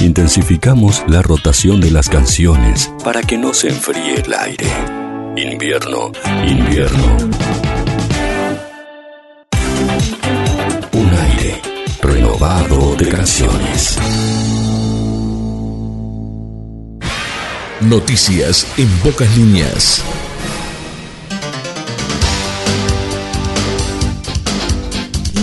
Intensificamos la rotación de las canciones para que no se enfríe el aire. Invierno, invierno. Un aire renovado de canciones. Noticias en pocas líneas.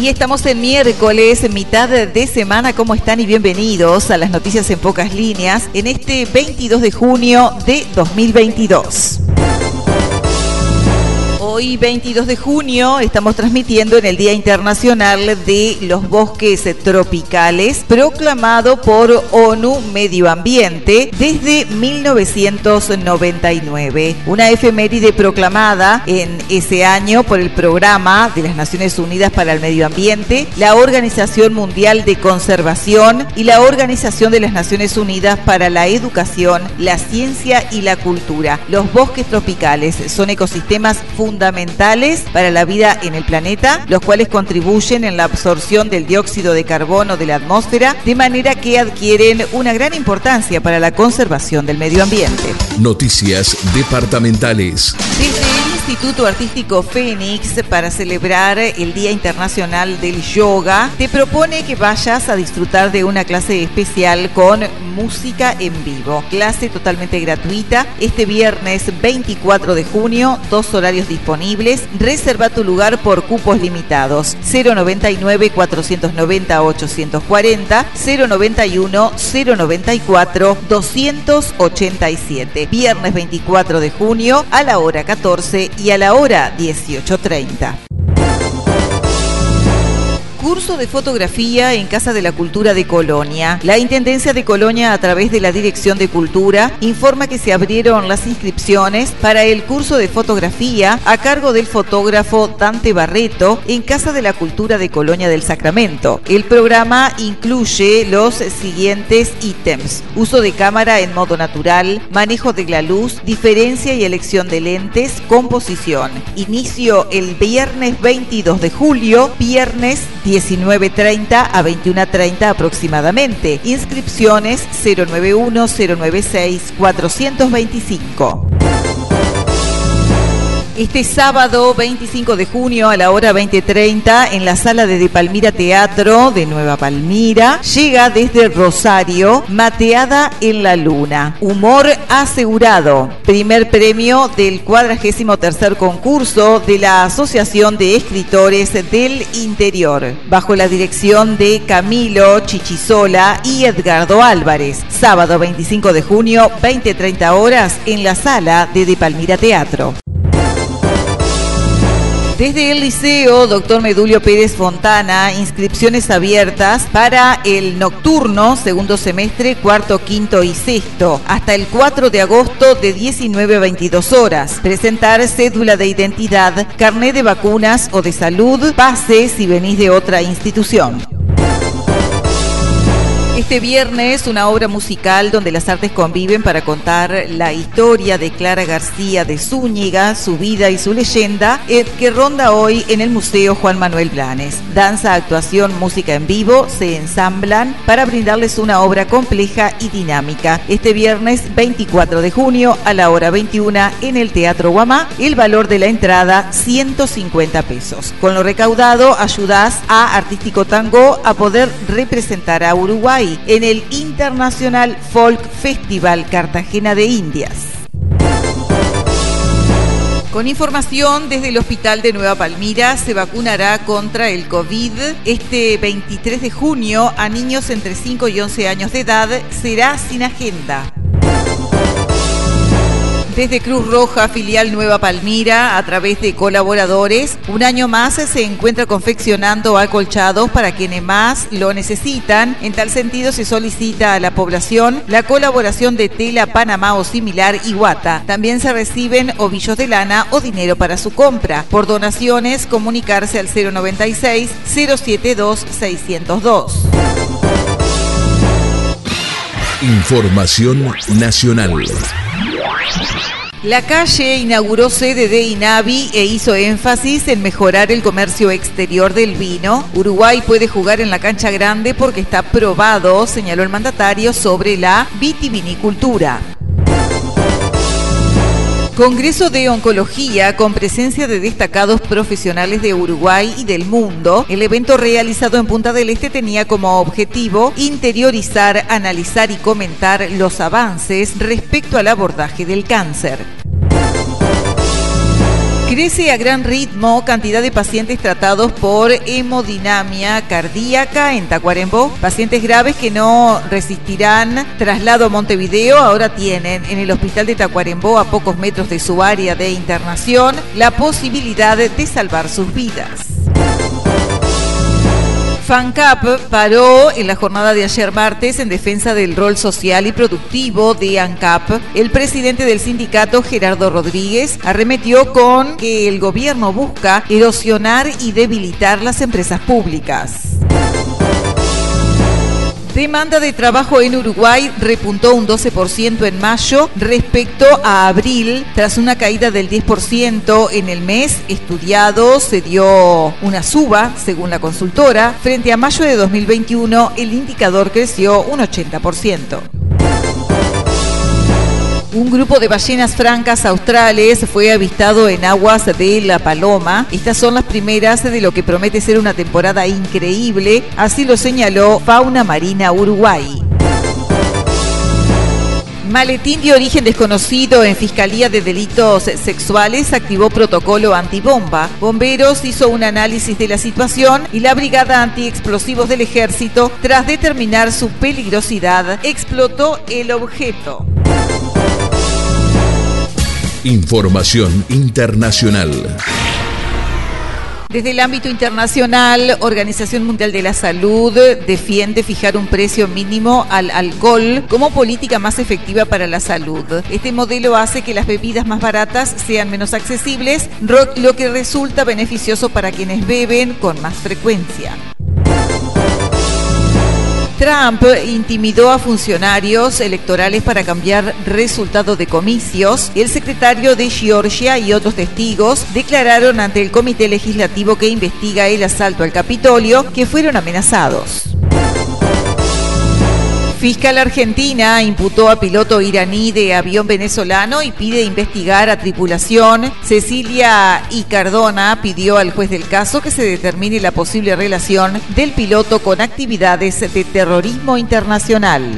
Estamos en miércoles, mitad de semana. ¿Cómo están? Y bienvenidos a las noticias en pocas líneas en este 22 de junio de 2022. Hoy 22 de junio estamos transmitiendo en el Día Internacional de los Bosques Tropicales, proclamado por ONU Medio Ambiente desde 1999. Una efeméride proclamada en ese año por el Programa de las Naciones Unidas para el Medio Ambiente, la Organización Mundial de Conservación y la Organización de las Naciones Unidas para la Educación, la Ciencia y la Cultura. Los bosques tropicales son ecosistemas fundamentales fundamentales para la vida en el planeta, los cuales contribuyen en la absorción del dióxido de carbono de la atmósfera, de manera que adquieren una gran importancia para la conservación del medio ambiente. Noticias departamentales. Instituto Artístico Fénix, para celebrar el Día Internacional del Yoga, te propone que vayas a disfrutar de una clase especial con música en vivo. Clase totalmente gratuita este viernes 24 de junio, dos horarios disponibles. Reserva tu lugar por cupos limitados. 099 490 840 091 094 287. Viernes 24 de junio a la hora 14 y a la hora 18.30 curso de fotografía en Casa de la Cultura de Colonia. La Intendencia de Colonia, a través de la Dirección de Cultura, informa que se abrieron las inscripciones para el curso de fotografía a cargo del fotógrafo Dante Barreto en Casa de la Cultura de Colonia del Sacramento. El programa incluye los siguientes ítems. Uso de cámara en modo natural, manejo de la luz, diferencia y elección de lentes, composición. Inicio el viernes 22 de julio, viernes 10 19.30 a 21.30 aproximadamente. Inscripciones 091 096 425. Este sábado 25 de junio a la hora 20.30 en la sala de De Palmira Teatro de Nueva Palmira llega desde Rosario Mateada en la Luna. Humor asegurado. Primer premio del 43 concurso de la Asociación de Escritores del Interior bajo la dirección de Camilo Chichisola y Edgardo Álvarez. Sábado 25 de junio 20.30 horas en la sala de De Palmira Teatro. Desde el Liceo Dr. Medulio Pérez Fontana, inscripciones abiertas para el nocturno, segundo semestre, cuarto, quinto y sexto, hasta el 4 de agosto de 19 a 22 horas. Presentar cédula de identidad, carnet de vacunas o de salud, pase si venís de otra institución. Este viernes una obra musical donde las artes conviven para contar la historia de Clara García de Zúñiga, su vida y su leyenda, eh, que ronda hoy en el Museo Juan Manuel Blanes. Danza, actuación, música en vivo se ensamblan para brindarles una obra compleja y dinámica. Este viernes 24 de junio a la hora 21 en el Teatro Guamá, el valor de la entrada 150 pesos. Con lo recaudado ayudas a Artístico Tango a poder representar a Uruguay en el International Folk Festival Cartagena de Indias. Con información desde el Hospital de Nueva Palmira, se vacunará contra el COVID este 23 de junio a niños entre 5 y 11 años de edad. Será sin agenda. Desde Cruz Roja, filial Nueva Palmira, a través de colaboradores, un año más se encuentra confeccionando acolchados para quienes más lo necesitan. En tal sentido, se solicita a la población la colaboración de tela Panamá o similar y guata. También se reciben ovillos de lana o dinero para su compra. Por donaciones, comunicarse al 096 072 602. Información nacional. La calle inauguró sede de INAVI e hizo énfasis en mejorar el comercio exterior del vino. Uruguay puede jugar en la cancha grande porque está probado, señaló el mandatario, sobre la vitivinicultura. Congreso de Oncología con presencia de destacados profesionales de Uruguay y del mundo. El evento realizado en Punta del Este tenía como objetivo interiorizar, analizar y comentar los avances respecto al abordaje del cáncer. Crece a gran ritmo cantidad de pacientes tratados por hemodinamia cardíaca en Tacuarembó. Pacientes graves que no resistirán traslado a Montevideo ahora tienen en el hospital de Tacuarembó, a pocos metros de su área de internación, la posibilidad de salvar sus vidas. FANCAP paró en la jornada de ayer martes en defensa del rol social y productivo de ANCAP. El presidente del sindicato, Gerardo Rodríguez, arremetió con que el gobierno busca erosionar y debilitar las empresas públicas. Demanda de trabajo en Uruguay repuntó un 12% en mayo respecto a abril, tras una caída del 10% en el mes estudiado, se dio una suba, según la consultora. Frente a mayo de 2021, el indicador creció un 80%. Un grupo de ballenas francas australes fue avistado en aguas de La Paloma. Estas son las primeras de lo que promete ser una temporada increíble, así lo señaló Fauna Marina Uruguay. Maletín de origen desconocido en Fiscalía de Delitos Sexuales activó protocolo antibomba. Bomberos hizo un análisis de la situación y la Brigada Antiexplosivos del Ejército, tras determinar su peligrosidad, explotó el objeto. Información internacional. Desde el ámbito internacional, Organización Mundial de la Salud defiende fijar un precio mínimo al alcohol como política más efectiva para la salud. Este modelo hace que las bebidas más baratas sean menos accesibles, lo que resulta beneficioso para quienes beben con más frecuencia. Trump intimidó a funcionarios electorales para cambiar resultado de comicios. El secretario de Georgia y otros testigos declararon ante el comité legislativo que investiga el asalto al Capitolio que fueron amenazados. Fiscal Argentina imputó a piloto iraní de avión venezolano y pide investigar a tripulación. Cecilia y Cardona pidió al juez del caso que se determine la posible relación del piloto con actividades de terrorismo internacional.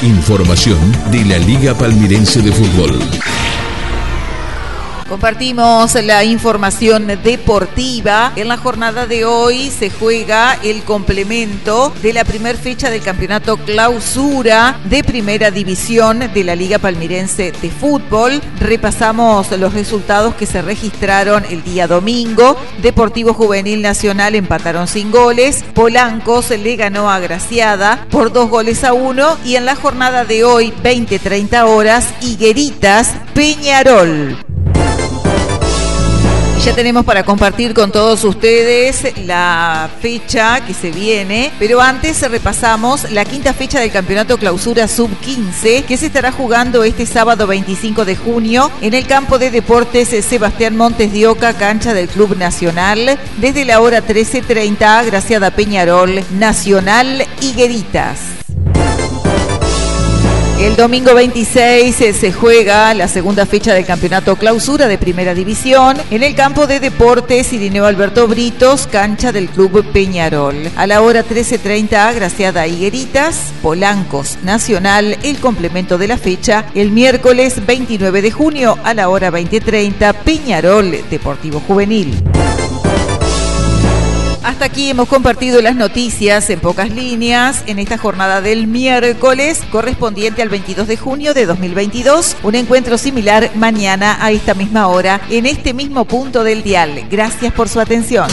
Información de la Liga Palmirense de Fútbol. Compartimos la información deportiva. En la jornada de hoy se juega el complemento de la primera fecha del campeonato clausura de primera división de la Liga Palmirense de Fútbol. Repasamos los resultados que se registraron el día domingo. Deportivo Juvenil Nacional empataron sin goles. Polanco le ganó a Graciada por dos goles a uno. Y en la jornada de hoy, 20-30 horas, Higueritas Peñarol. Ya tenemos para compartir con todos ustedes la fecha que se viene, pero antes repasamos la quinta fecha del Campeonato Clausura Sub-15 que se estará jugando este sábado 25 de junio en el campo de deportes Sebastián Montes de Oca, cancha del Club Nacional, desde la hora 13.30, Graciada Peñarol, Nacional Higueritas. El domingo 26 se juega la segunda fecha del campeonato clausura de primera división en el campo de deportes Irineo Alberto Britos, cancha del Club Peñarol. A la hora 13.30, Graciada Higueritas, Polancos Nacional, el complemento de la fecha, el miércoles 29 de junio a la hora 20.30, Peñarol Deportivo Juvenil. Hasta aquí hemos compartido las noticias en pocas líneas en esta jornada del miércoles correspondiente al 22 de junio de 2022. Un encuentro similar mañana a esta misma hora en este mismo punto del dial. Gracias por su atención.